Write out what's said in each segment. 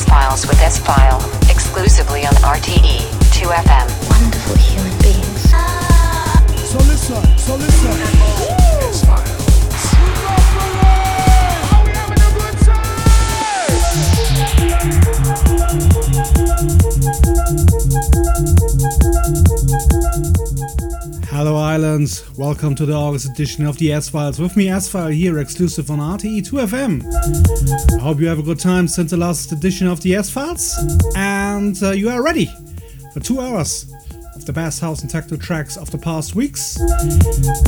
S Files with S File, exclusively on RTE 2FM. Wonderful human beings. So listen, so listen. Hello, Islands. Welcome to the August edition of the S Files. With me, S File here, exclusive on RTE 2FM. I hope you have a good time since the last edition of the S Files, and uh, you are ready for two hours of the best house and techno tracks of the past weeks.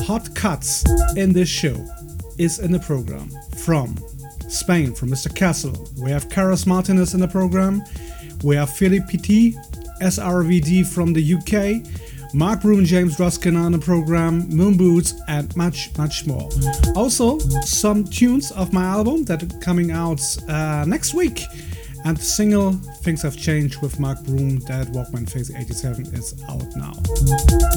Hot cuts in this show is in the program from Spain, from Mr. Kessell. We have Karras Martinez in the program. We have Philippe Petit, SRVD from the UK. Mark Broom, James Ruskin on the program, Moon Boots, and much, much more. Also, some tunes of my album that are coming out uh, next week. And the single Things Have Changed with Mark Broom, that Walkman Fhase 87 is out now.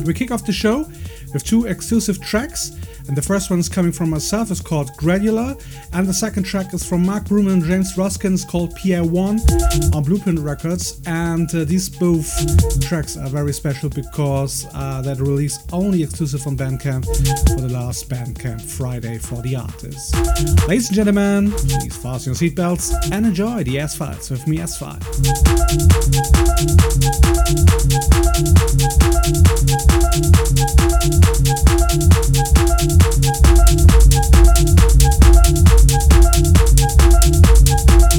We kick off the show with two exclusive tracks. And the first one is coming from myself, it's called Gradual. And the second track is from Mark Broom and James Ruskin, it's called PR1 on Blueprint Records. And uh, these both tracks are very special because uh, they're released only exclusive on Bandcamp for the last Bandcamp Friday for the artists. Ladies and gentlemen, please fasten your seatbelts and enjoy the S Files with me, S File. Thank you. Thank you.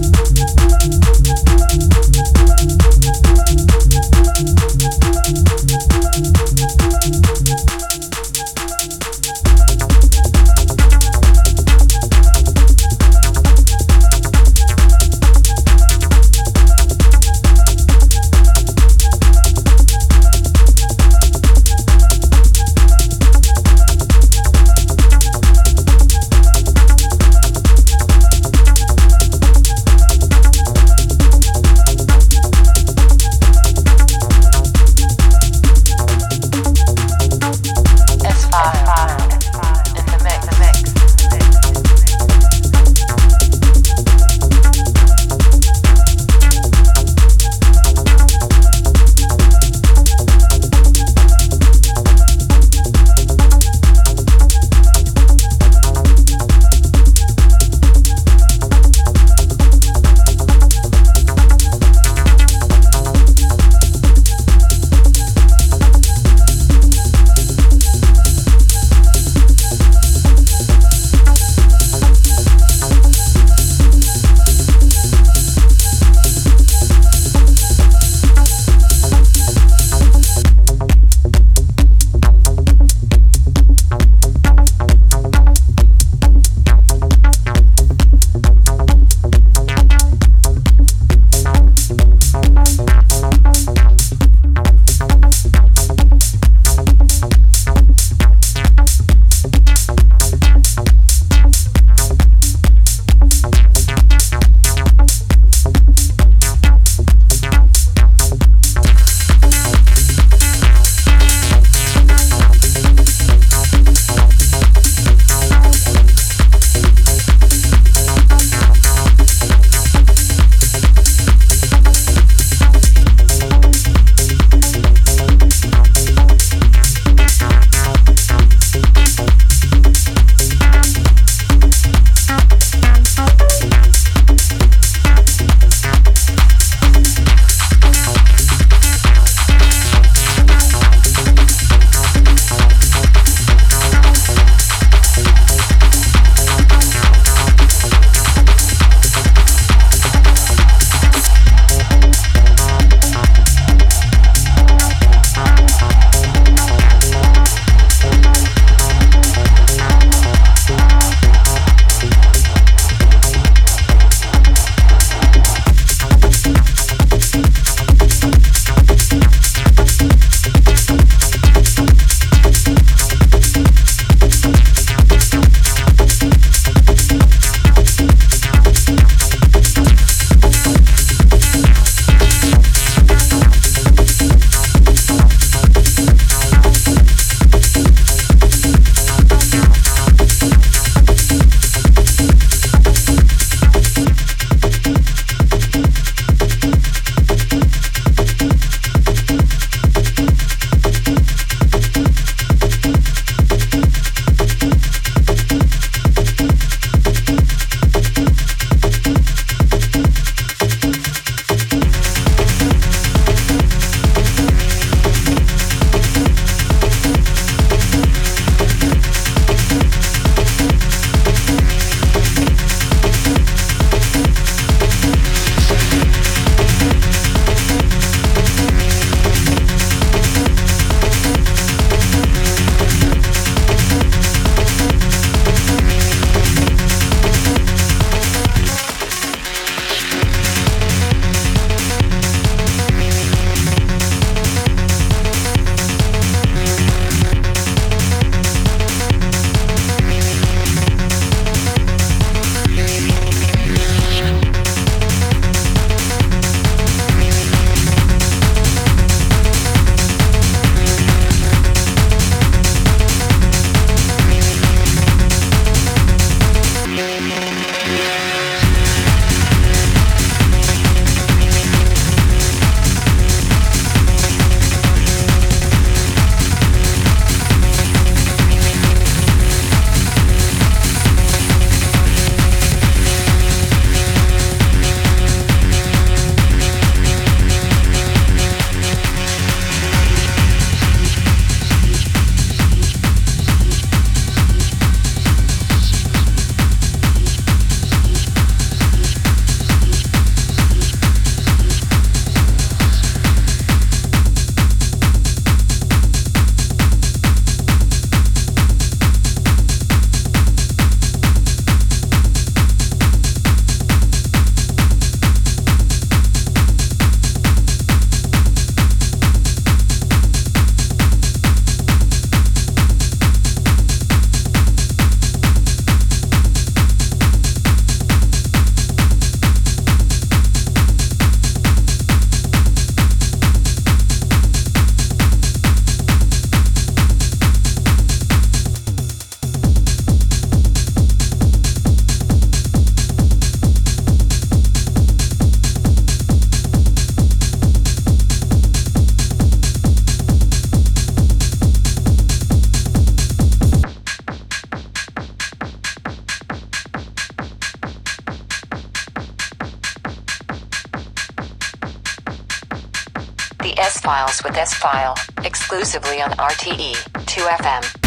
With S File, exclusively on RTE 2FM.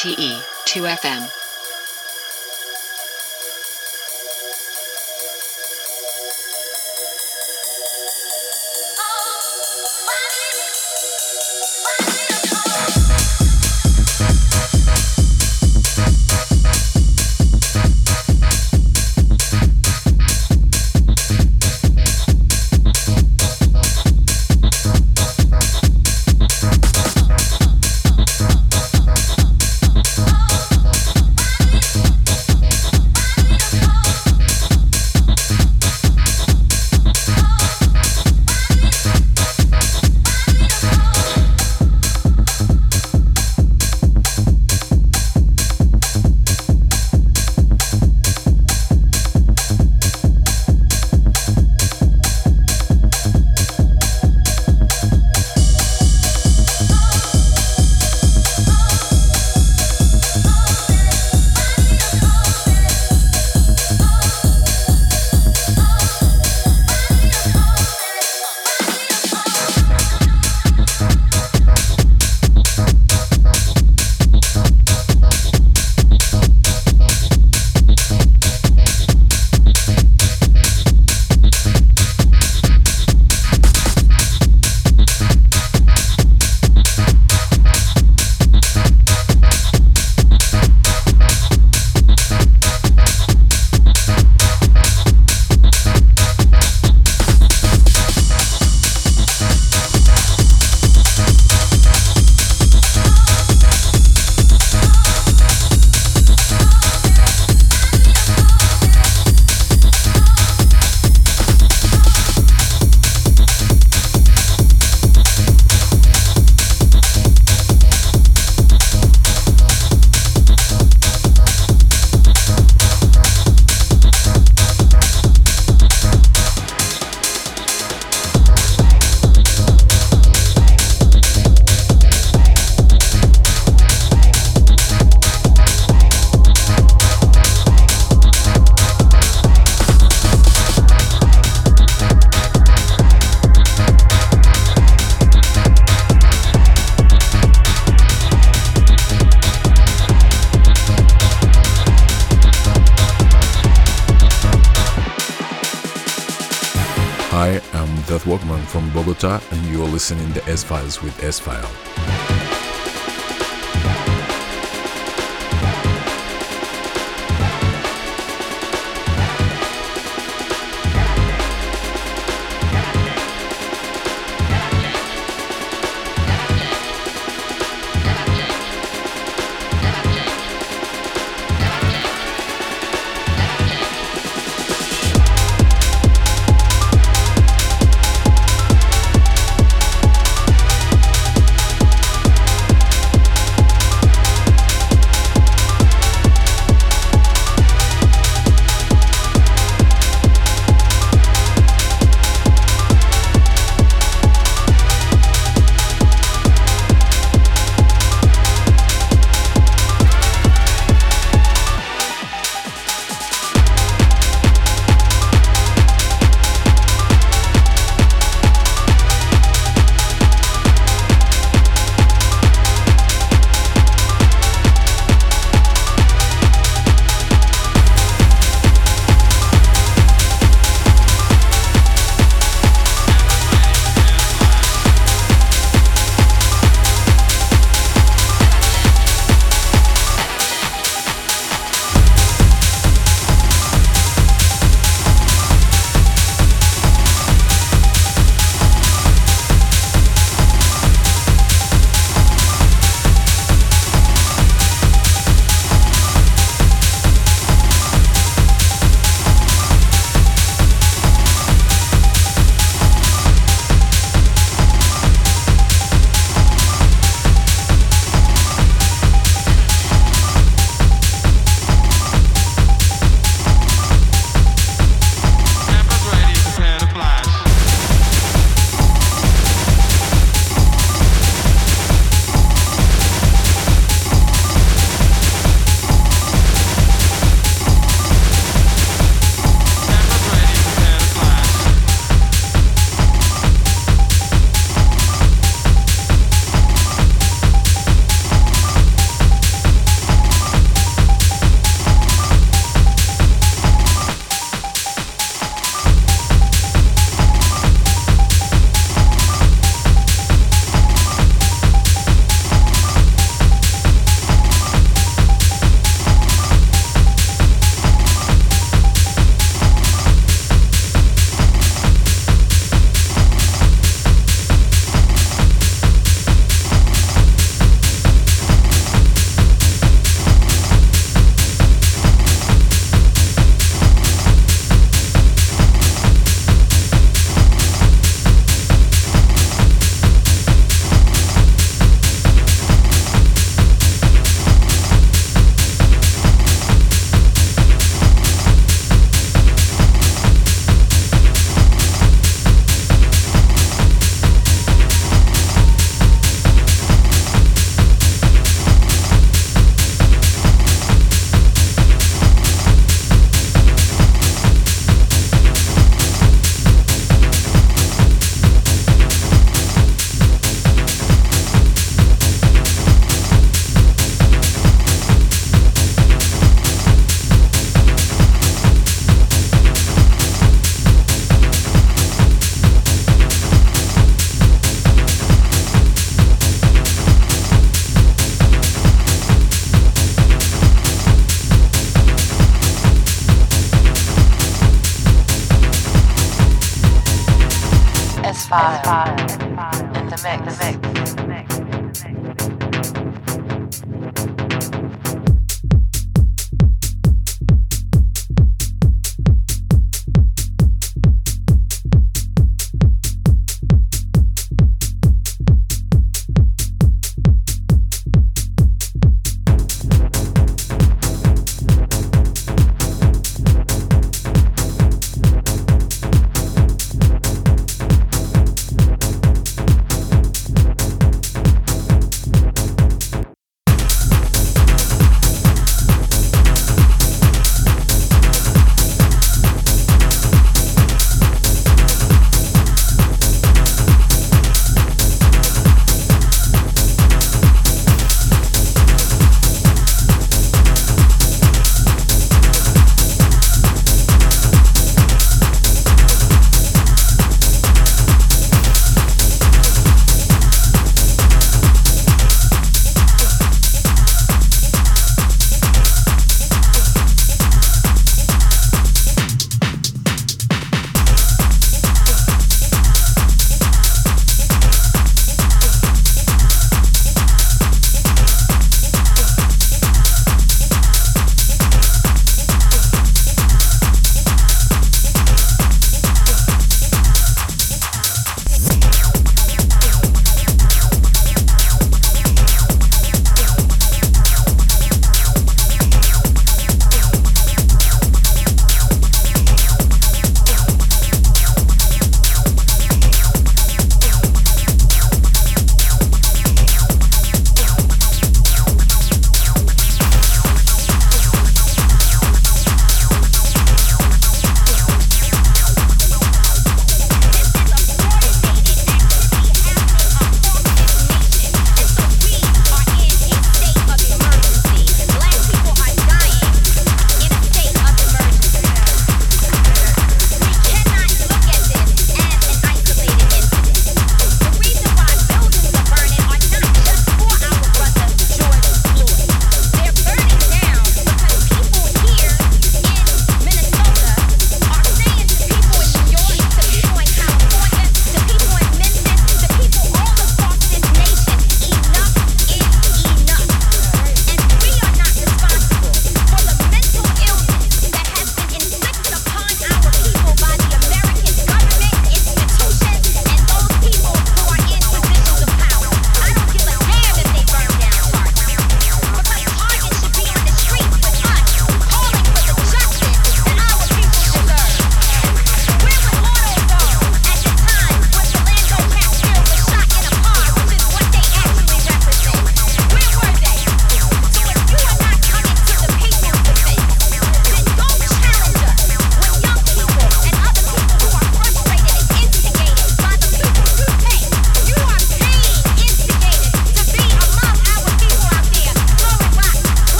RTE 2FM. and listening to S Files with S File.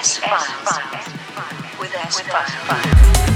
S Files With S File.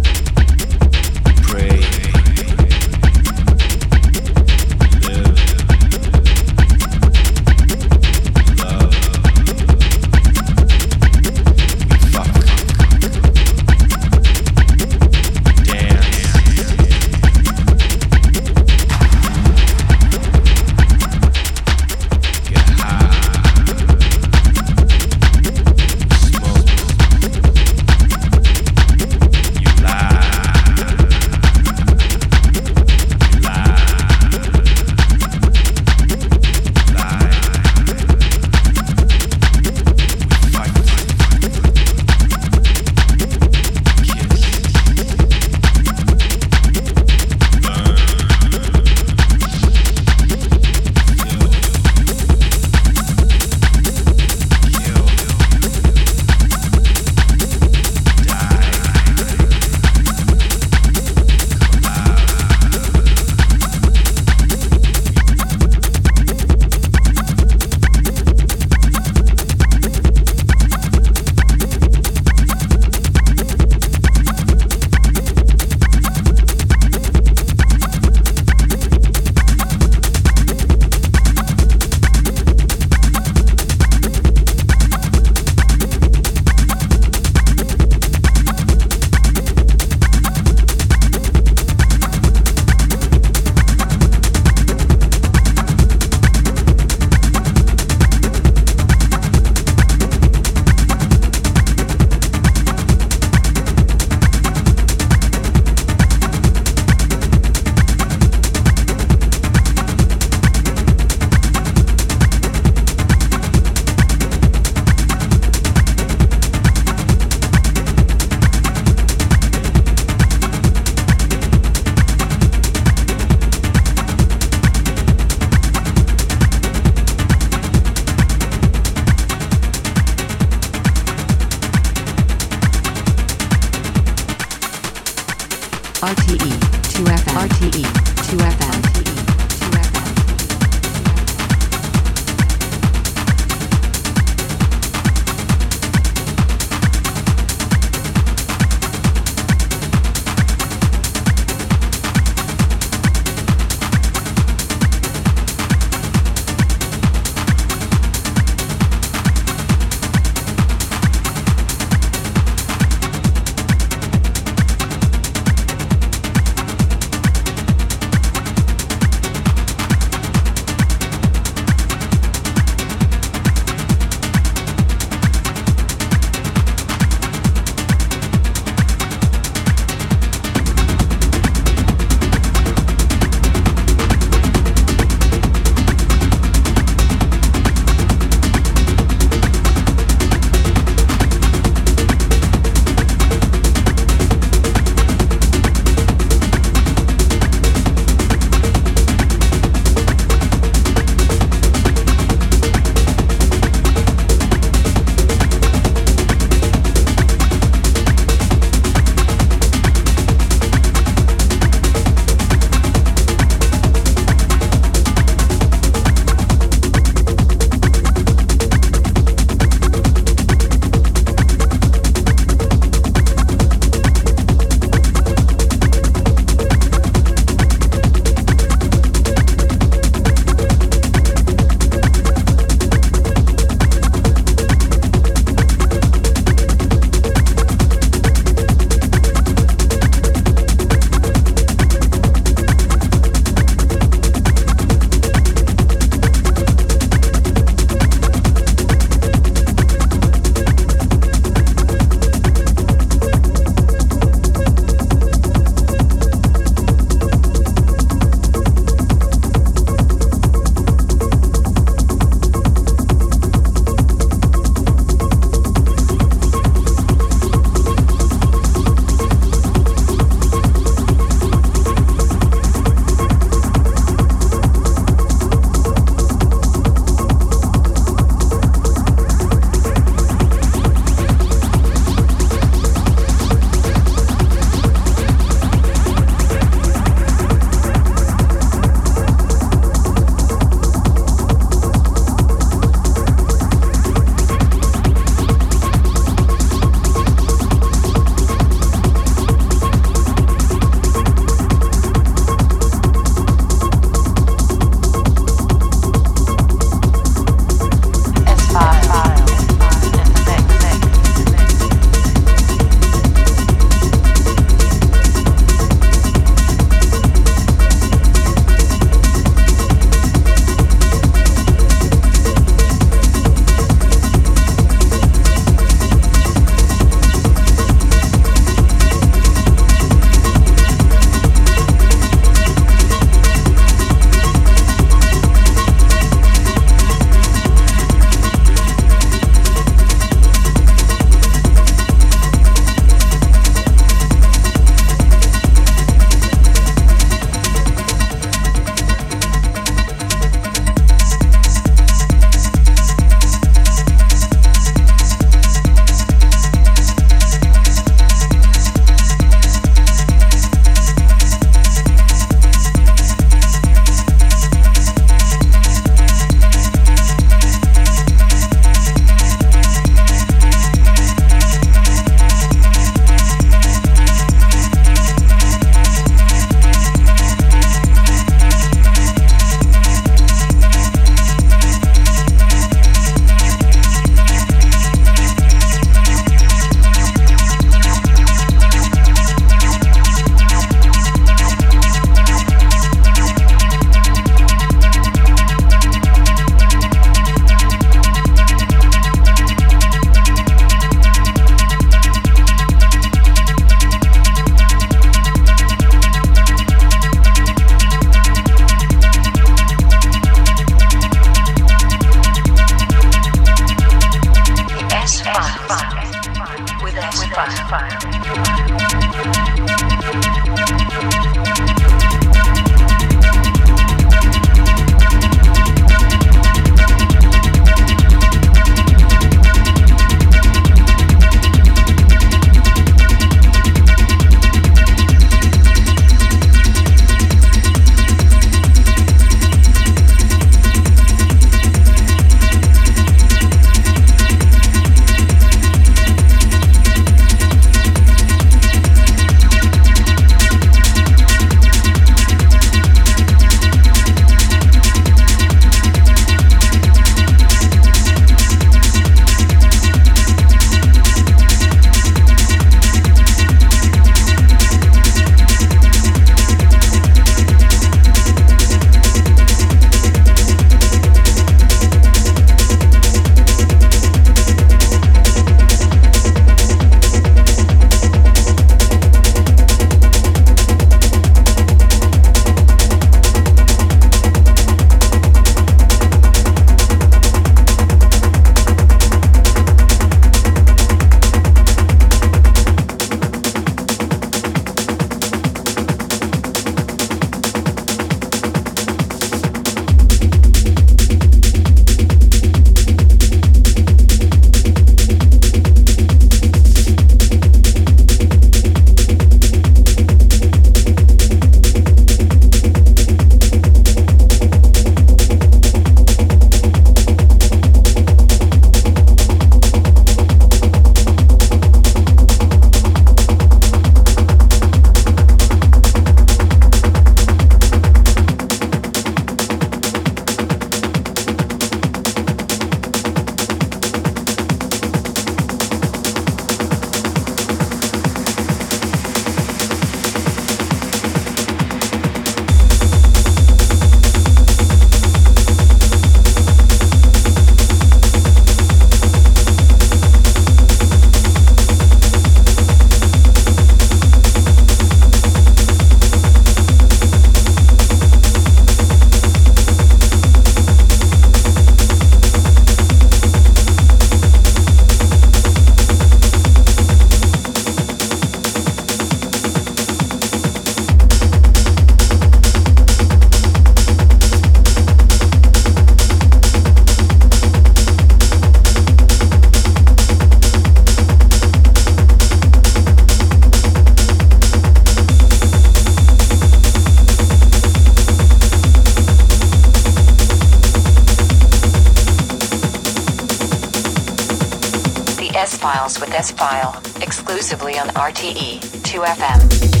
File, exclusively on RTE 2FM.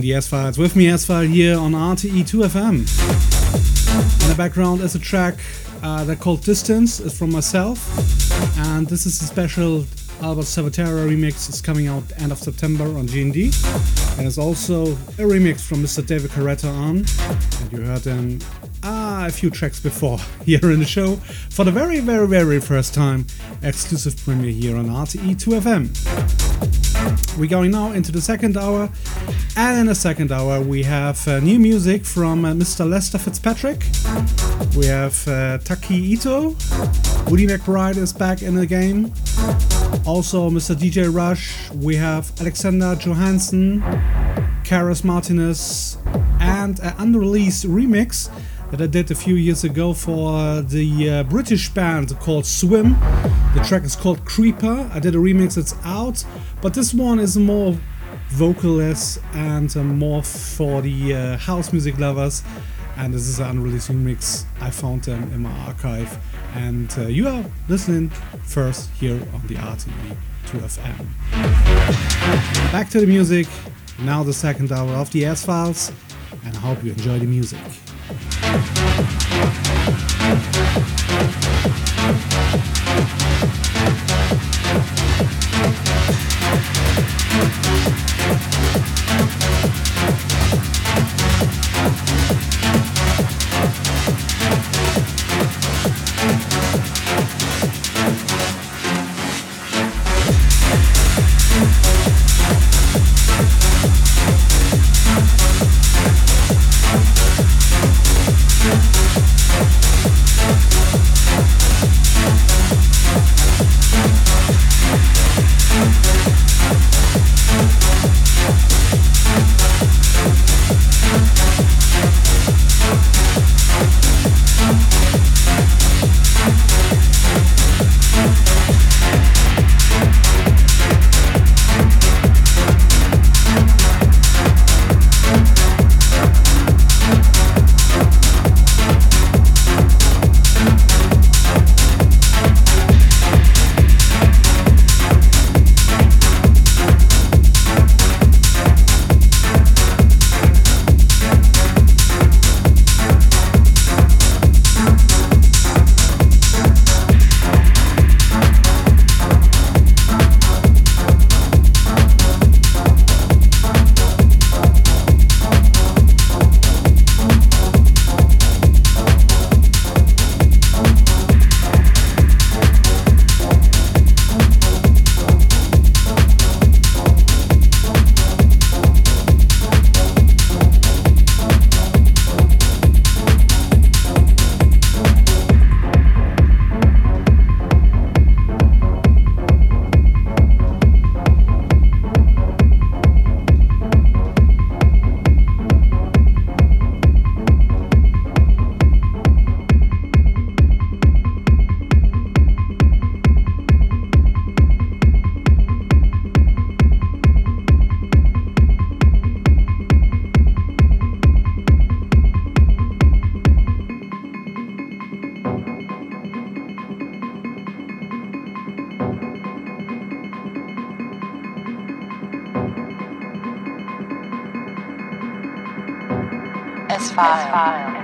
The S Files. With me, S File here on RTE2FM. In the background is a track uh, that called Distance. It's from myself, and this is a special Albert Salvatierra remix. It's coming out end of September on GND, and it's also a remix from Mr. David Carretta on. And you heard him ah, a few tracks before here in the show for the very, very, very first time. Exclusive premiere here on RTE2FM. We're going now into the second hour, and in the second hour, we have uh, new music from uh, Mr. Lester Fitzpatrick. We have uh, Takaaki Itoh. Woody McBride is back in the game. Also, Mr. DJ Rush. We have Alexander Johansson, Karras Martinez, and an unreleased remix that I did a few years ago for the uh, British band called Swim. The track is called Creeper. I did a remix, it's out, but this one is more vocalless and uh, more for the uh, house music lovers. And this is an unreleased remix. I found them in my archive, and uh, you are listening first here on the RTE 2FM. Back to the music. Now the second hour of the S Files, and I hope you enjoy the music. Thank you. S File. S File.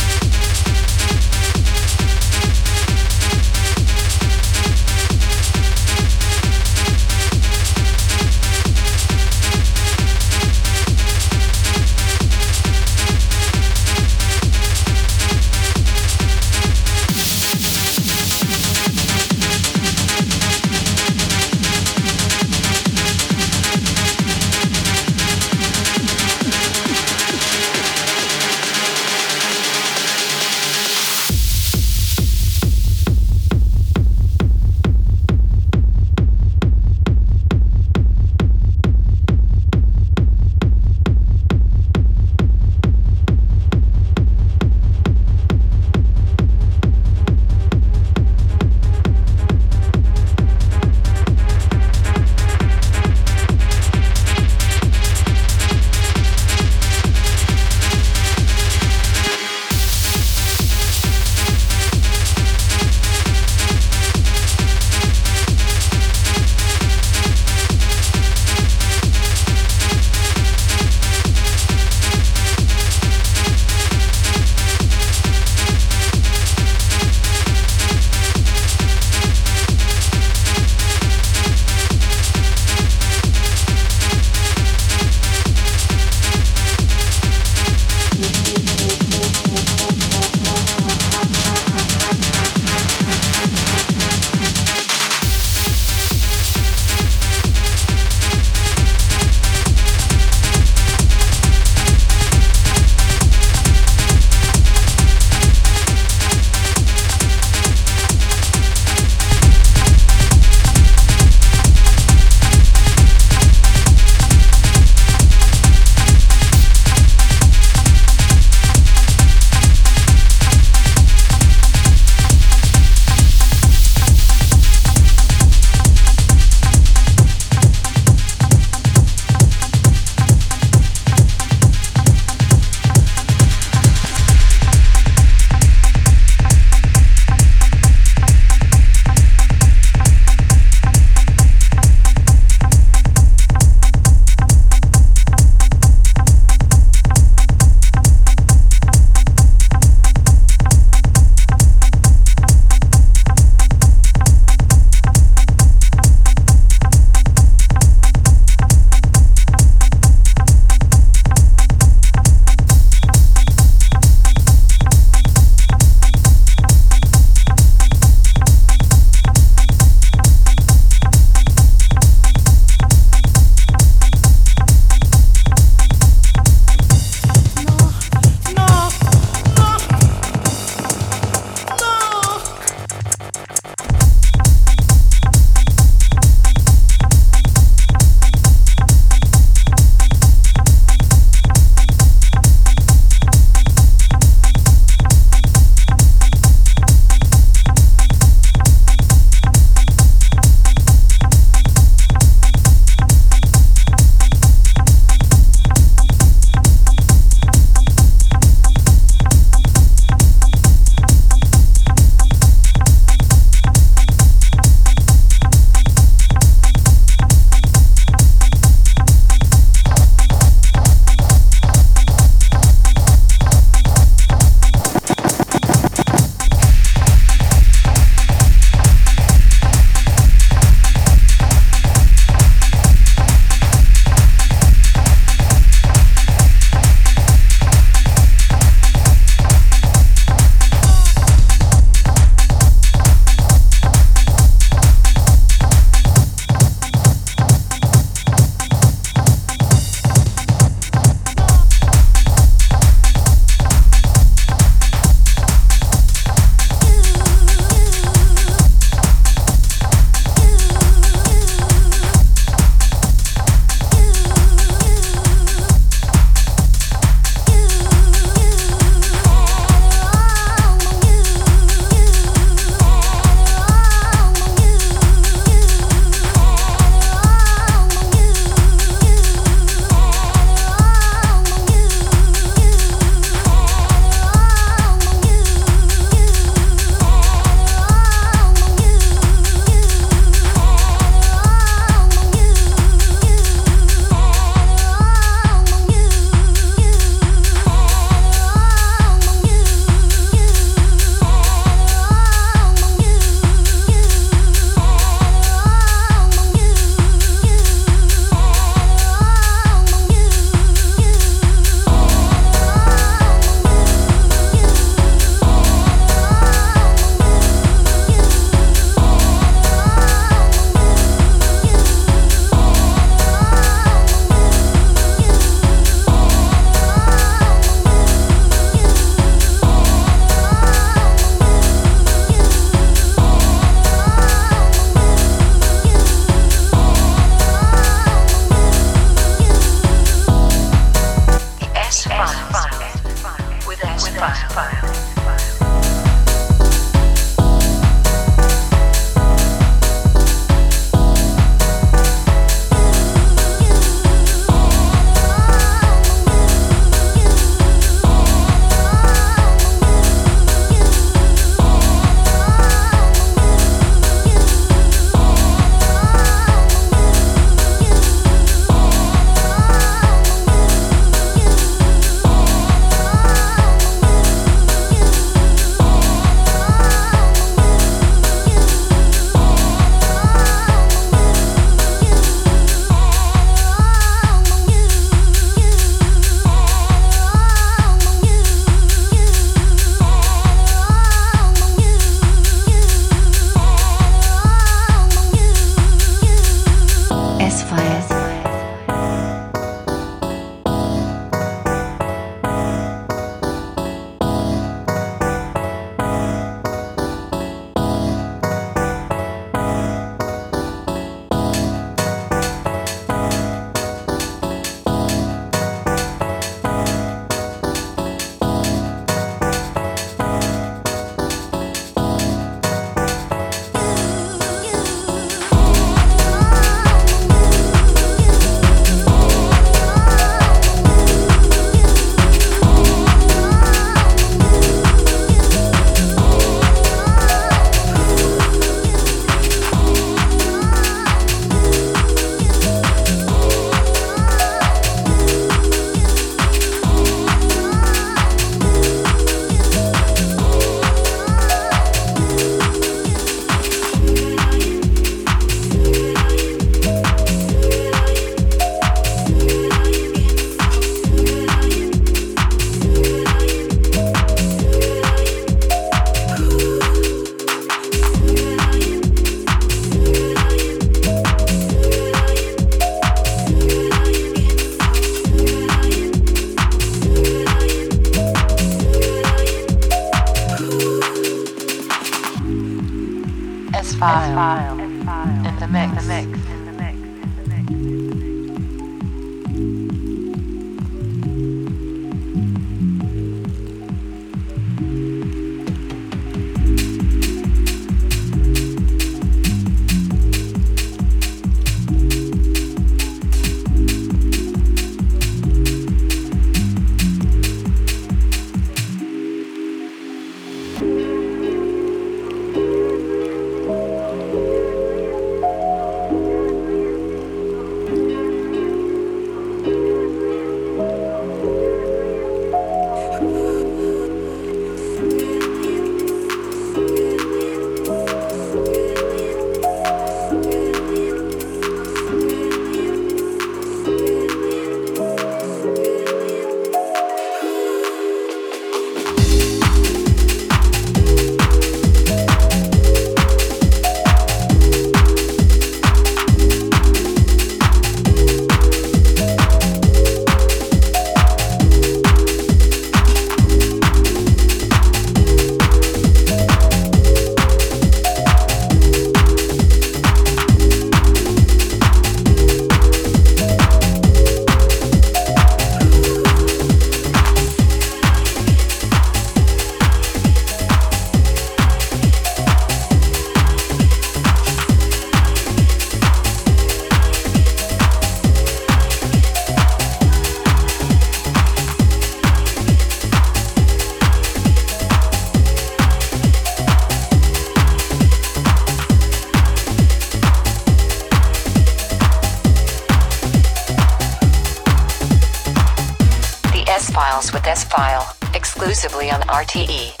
Exclusively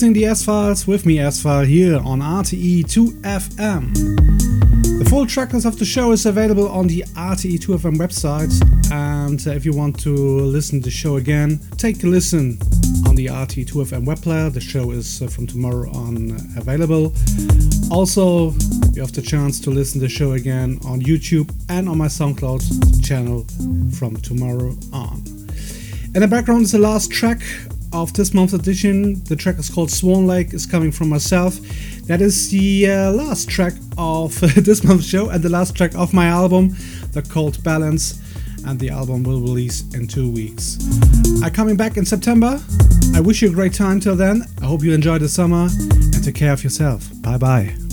To S Files with me, S File, here on RTE2FM. The full tracklist of the show is available on the RTE2FM website, and uh, if you want to listen to the show again, take a listen on the RTE2FM web player. The show is uh, from tomorrow on uh, available. Also, you have the chance to listen to the show again on YouTube and on my SoundCloud channel from tomorrow on. In the background is the last track of this month's edition. The track is called Swan Lake, is coming from myself. That is the uh, last track of uh, this month's show and the last track of my album, The Cold Balance. And the album will release in two weeks. I'm coming back in September. I wish you a great time till then. I hope you enjoy the summer and take care of yourself. Bye bye.